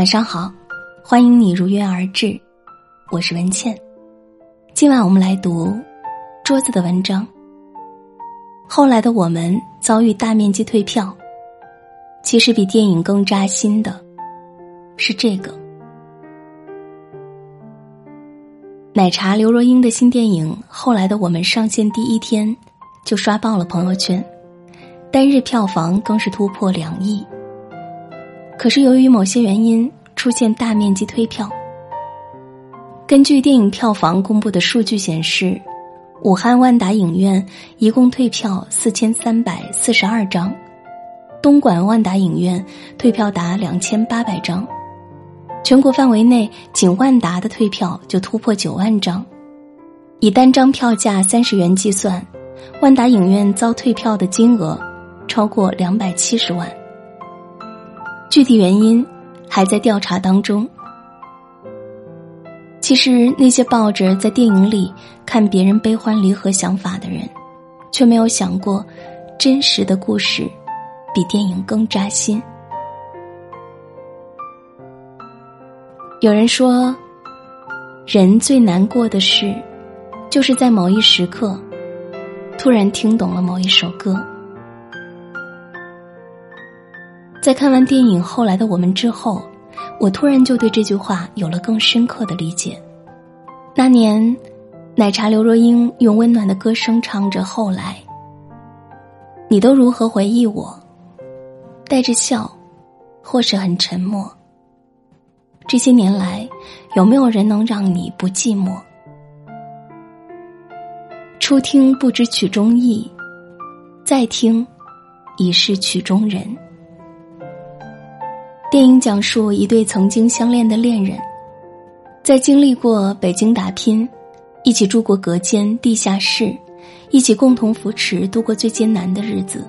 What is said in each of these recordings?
晚上好，欢迎你如约而至，我是文倩。今晚我们来读桌子的文章。后来的我们遭遇大面积退票，其实比电影更扎心的是这个。奶茶刘若英的新电影《后来的我们》上线第一天就刷爆了朋友圈，单日票房更是突破两亿。可是由于某些原因出现大面积退票。根据电影票房公布的数据显示，武汉万达影院一共退票四千三百四十二张，东莞万达影院退票达两千八百张。全国范围内，仅万达的退票就突破九万张，以单张票价三十元计算，万达影院遭退票的金额超过两百七十万。具体原因还在调查当中。其实，那些抱着在电影里看别人悲欢离合想法的人，却没有想过，真实的故事比电影更扎心。有人说，人最难过的事，就是在某一时刻，突然听懂了某一首歌。在看完电影《后来的我们》之后，我突然就对这句话有了更深刻的理解。那年，奶茶刘若英用温暖的歌声唱着《后来》，你都如何回忆我？带着笑，或是很沉默。这些年来，有没有人能让你不寂寞？初听不知曲中意，再听，已是曲中人。电影讲述一对曾经相恋的恋人，在经历过北京打拼，一起住过隔间地下室，一起共同扶持度过最艰难的日子，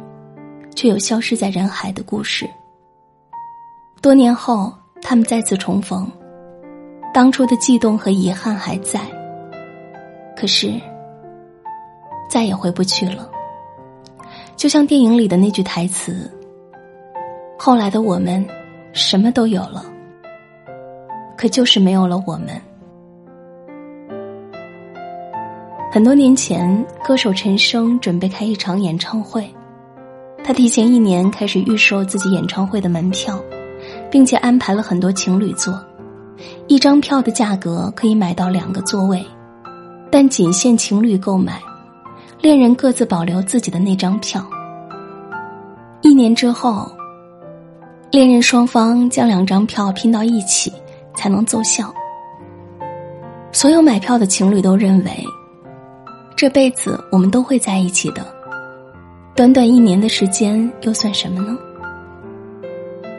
却又消失在人海的故事。多年后。他们再次重逢，当初的悸动和遗憾还在，可是再也回不去了。就像电影里的那句台词：“后来的我们什么都有了，可就是没有了我们。”很多年前，歌手陈升准备开一场演唱会，他提前一年开始预售自己演唱会的门票。并且安排了很多情侣座，一张票的价格可以买到两个座位，但仅限情侣购买，恋人各自保留自己的那张票。一年之后，恋人双方将两张票拼到一起才能奏效。所有买票的情侣都认为，这辈子我们都会在一起的，短短一年的时间又算什么呢？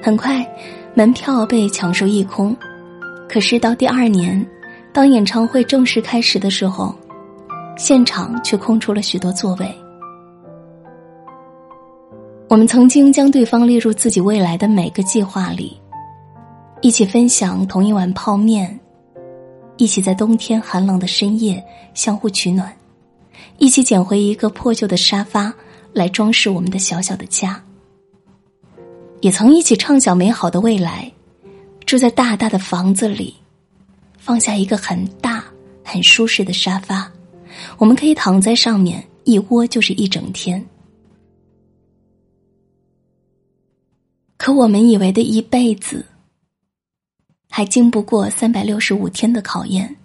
很快。门票被抢售一空，可是到第二年，当演唱会正式开始的时候，现场却空出了许多座位。我们曾经将对方列入自己未来的每个计划里，一起分享同一碗泡面，一起在冬天寒冷的深夜相互取暖，一起捡回一个破旧的沙发来装饰我们的小小的家。也曾一起畅想美好的未来，住在大大的房子里，放下一个很大、很舒适的沙发，我们可以躺在上面一窝就是一整天。可我们以为的一辈子，还经不过三百六十五天的考验。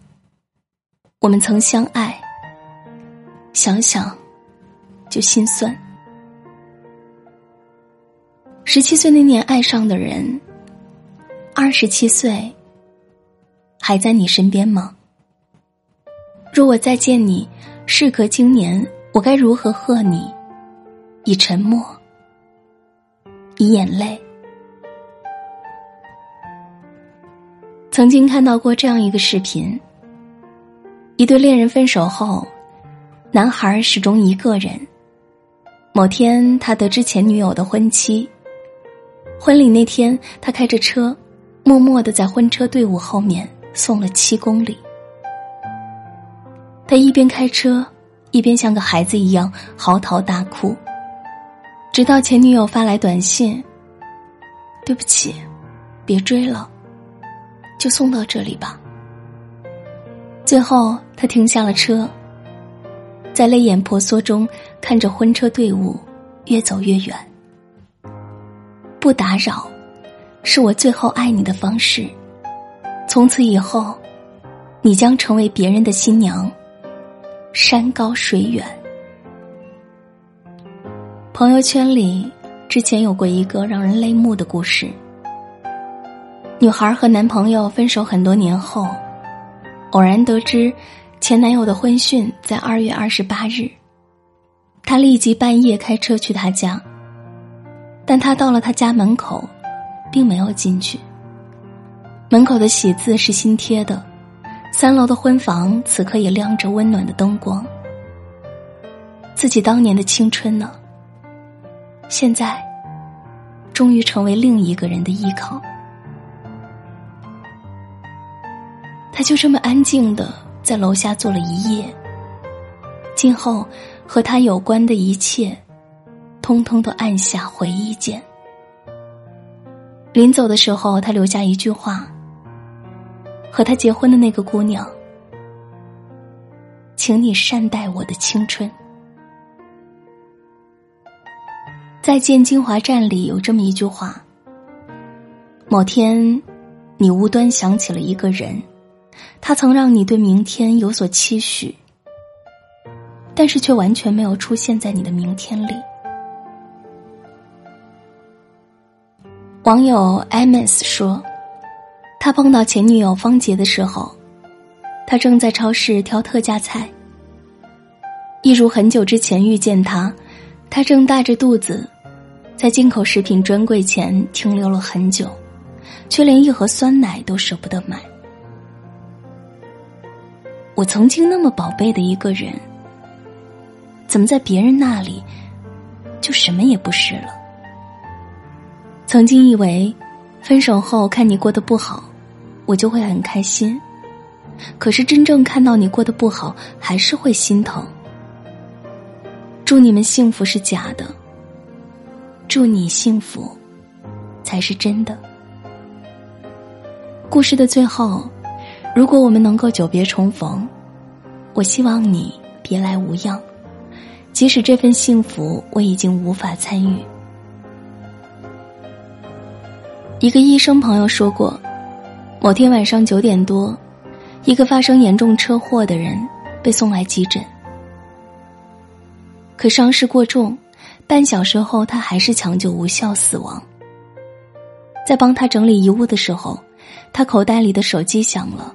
我们曾相爱，想想就心酸。十七岁那年爱上的人，二十七岁还在你身边吗？若我再见你，事隔经年，我该如何贺你？以沉默，以眼泪。曾经看到过这样一个视频：一对恋人分手后，男孩始终一个人。某天，他得知前女友的婚期。婚礼那天，他开着车，默默的在婚车队伍后面送了七公里。他一边开车，一边像个孩子一样嚎啕大哭。直到前女友发来短信：“对不起，别追了，就送到这里吧。最后，他停下了车，在泪眼婆娑中看着婚车队伍越走越远。不打扰，是我最后爱你的方式。从此以后，你将成为别人的新娘。山高水远。朋友圈里之前有过一个让人泪目的故事：女孩和男朋友分手很多年后，偶然得知前男友的婚讯在二月二十八日，她立即半夜开车去他家。但她到了他家门口，并没有进去。门口的喜字是新贴的。三楼的婚房此刻也亮着温暖的灯光。自己当年的青春呢？现在，终于成为另一个人的依靠。他就这么安静的在楼下坐了一夜。今后和他有关的一切，通通都按下回忆键。临走的时候，他留下一句话。和他结婚的那个姑娘，请你善待我的青春。再见金华站里有这么一句话：某天，你无端想起了一个人，他曾让你对明天有所期许，但是却完全没有出现在你的明天里。网友 ms 说。他碰到前女友方杰的时候，他正在超市挑特价菜。一如很久之前遇见他，他正大着肚子，在进口食品专柜前停留了很久，却连一盒酸奶都舍不得买。我曾经那么宝贝的一个人，怎么在别人那里就什么也不是了？曾经以为。分手后看你过得不好，我就会很开心。可是真正看到你过得不好，还是会心疼。祝你们幸福是假的，祝你幸福才是真的。故事的最后，如果我们能够久别重逢，我希望你别来无恙，即使这份幸福我已经无法参与。一个医生朋友说过，某天晚上九点多，一个发生严重车祸的人被送来急诊，可伤势过重，半小时后他还是抢救无效死亡。在帮他整理遗物的时候，他口袋里的手机响了，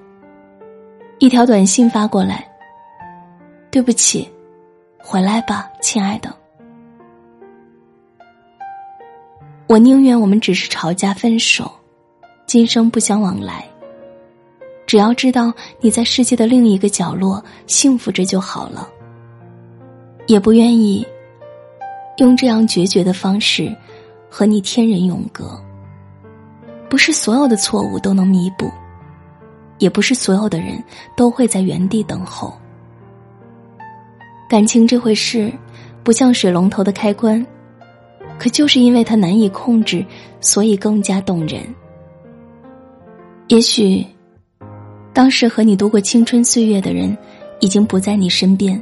一条短信发过来：“对不起，回来吧，亲爱的。”我宁愿我们只是吵架分手，今生不相往来。只要知道你在世界的另一个角落幸福着就好了。也不愿意用这样决绝的方式和你天人永隔。不是所有的错误都能弥补，也不是所有的人都会在原地等候。感情这回事，不像水龙头的开关。可就是因为它难以控制，所以更加动人。也许，当时和你度过青春岁月的人，已经不在你身边。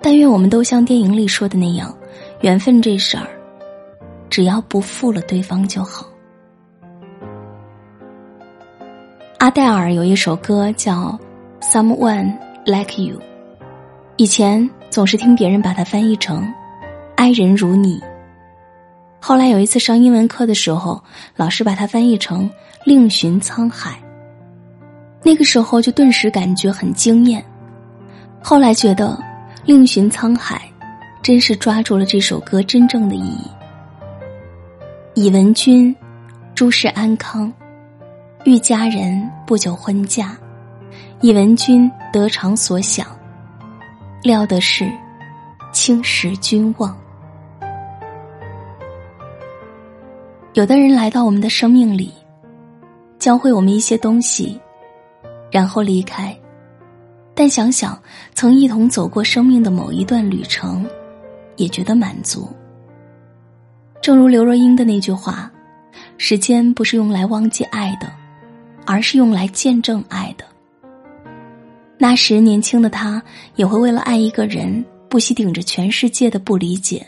但愿我们都像电影里说的那样，缘分这事儿，只要不负了对方就好。戴尔有一首歌叫《Someone Like You》，以前总是听别人把它翻译成“爱人如你”。后来有一次上英文课的时候，老师把它翻译成“另寻沧海”。那个时候就顿时感觉很惊艳。后来觉得“另寻沧海”真是抓住了这首歌真正的意义。以文君诸事安康，遇佳人不久婚嫁。以闻君得偿所想，料的是青石君望。有的人来到我们的生命里，教会我们一些东西，然后离开。但想想曾一同走过生命的某一段旅程，也觉得满足。正如刘若英的那句话：“时间不是用来忘记爱的，而是用来见证爱的。那时年轻的他也会为了爱一个人，不惜顶着全世界的不理解，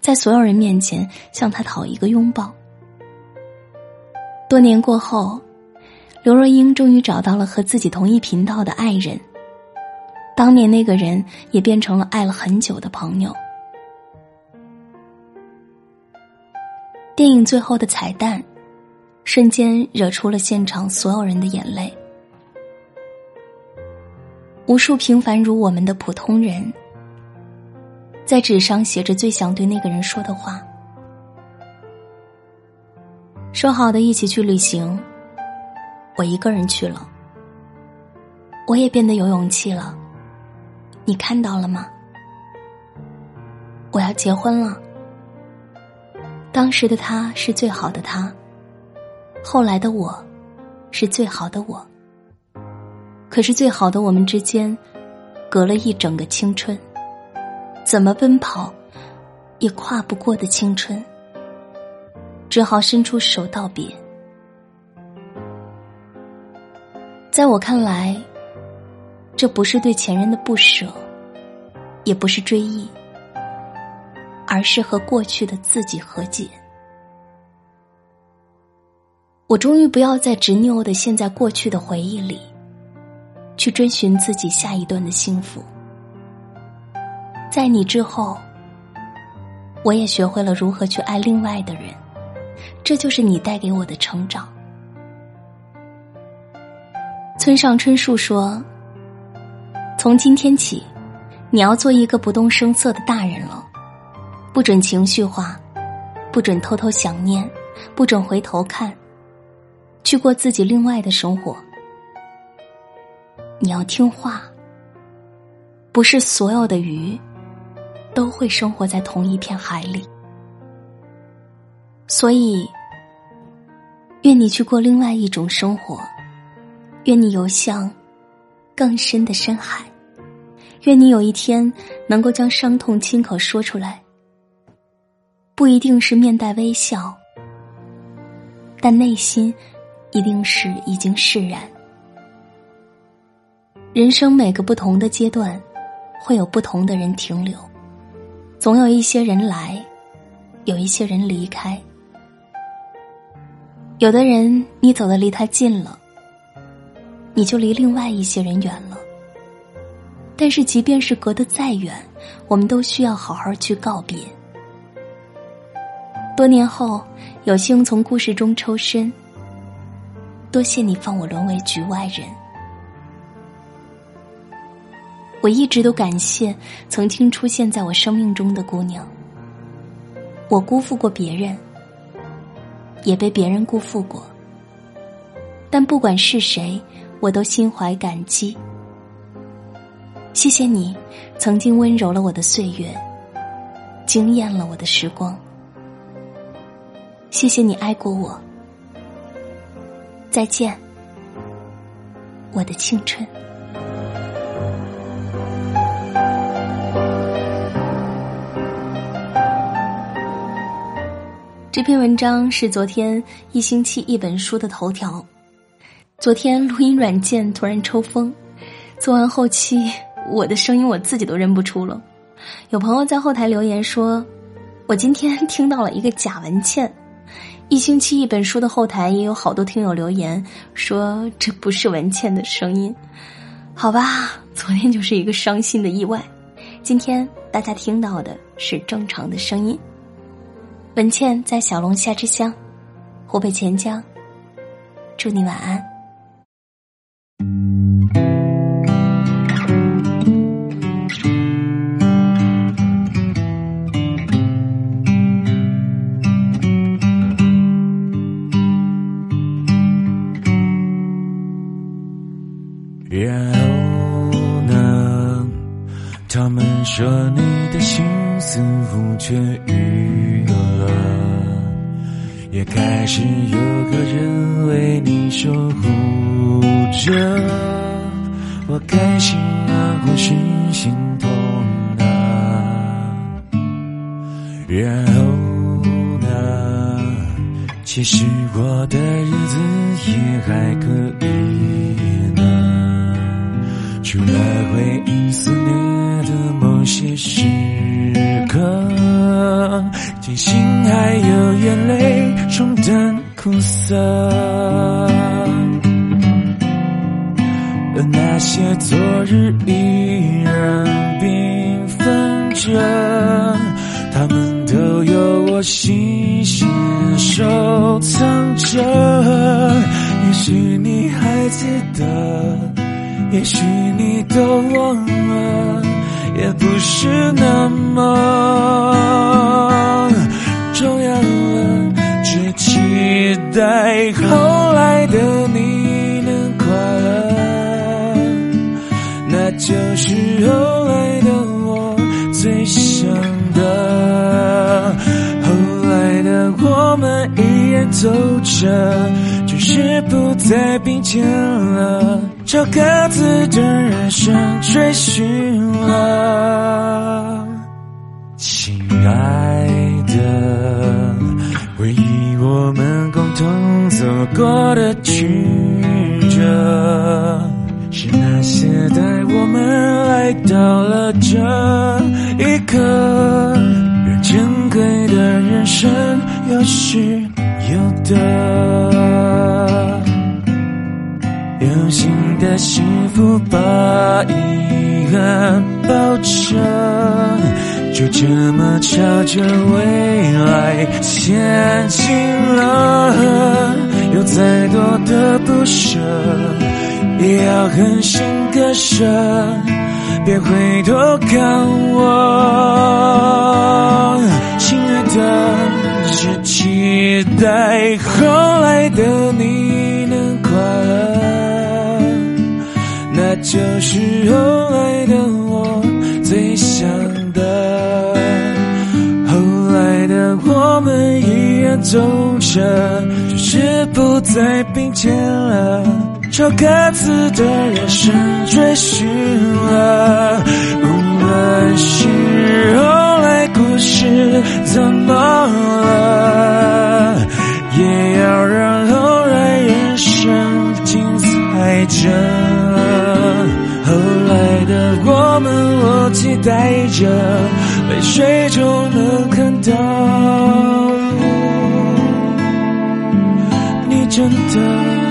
在所有人面前向他讨一个拥抱。多年过后，刘若英终于找到了和自己同一频道的爱人。当年那个人也变成了爱了很久的朋友。电影最后的彩蛋，瞬间惹出了现场所有人的眼泪。无数平凡如我们的普通人，在纸上写着最想对那个人说的话。说好的一起去旅行，我一个人去了。我也变得有勇气了。你看到了吗？我要结婚了。当时的他是最好的他，后来的我，是最好的我。可是最好的我们之间，隔了一整个青春，怎么奔跑，也跨不过的青春，只好伸出手道别。在我看来。这不是对前任的不舍，也不是追忆，而是和过去的自己和解。我终于不要再执拗的陷在过去的回忆里，去追寻自己下一段的幸福。在你之后，我也学会了如何去爱另外的人，这就是你带给我的成长。村上春树说。从今天起，你要做一个不动声色的大人了，不准情绪化，不准偷偷想念，不准回头看，去过自己另外的生活。你要听话，不是所有的鱼都会生活在同一片海里，所以，愿你去过另外一种生活，愿你游向更深的深海。愿你有一天能够将伤痛亲口说出来，不一定是面带微笑，但内心一定是已经释然。人生每个不同的阶段，会有不同的人停留，总有一些人来，有一些人离开。有的人你走的离他近了，你就离另外一些人远了。但是，即便是隔得再远，我们都需要好好去告别。多年后，有幸从故事中抽身，多谢你放我沦为局外人。我一直都感谢曾经出现在我生命中的姑娘。我辜负过别人，也被别人辜负过，但不管是谁，我都心怀感激。谢谢你，曾经温柔了我的岁月，惊艳了我的时光。谢谢你爱过我，再见，我的青春。这篇文章是昨天一星期一本书的头条。昨天录音软件突然抽风，做完后期。我的声音我自己都认不出了，有朋友在后台留言说，我今天听到了一个贾文倩。一星期一本书的后台也有好多听友留言说这不是文倩的声音，好吧，昨天就是一个伤心的意外，今天大家听到的是正常的声音。文倩在小龙虾之乡，湖北潜江，祝你晚安。然后呢？其实我的日子也还可以呢，除了回忆肆虐的某些时刻，庆幸还有眼泪冲淡苦涩，而那些昨日依然缤纷着，有我心血收藏着。也许你还记得，也许你都忘了，也不是那么重要了。只期待后来的你能快乐，那就是走着，只是不再并肩了，朝各自的人生追寻了。亲爱的，回忆我们共同走过的曲折，是那些带我们来到了这一刻，让珍贵的人生有失有的。有新的幸福把遗憾抱着，就这么朝着未来前进了。有再多的不舍，也要狠心割舍，别回头看我，亲爱的，只期待后来的你能快乐。那就是后来的我最想的。后来的我们依然走着，只是不再并肩了，朝各自的人生追寻了。无论是后来故事怎么着。后来的我们，我期待着，泪水中能看到你真的。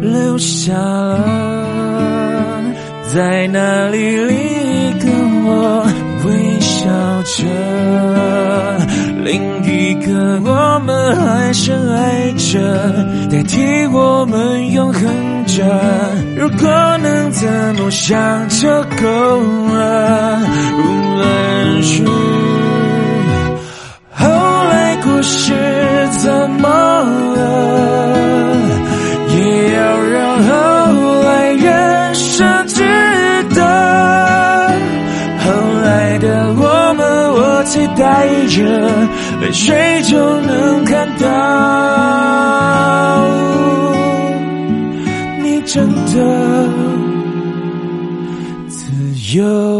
留下了，在那里另一个我微笑着，另一个我们还深爱着，代替我们永恒着。如果能怎么想就够了，无论是。后来故事怎么泪水就能看到你真的自由。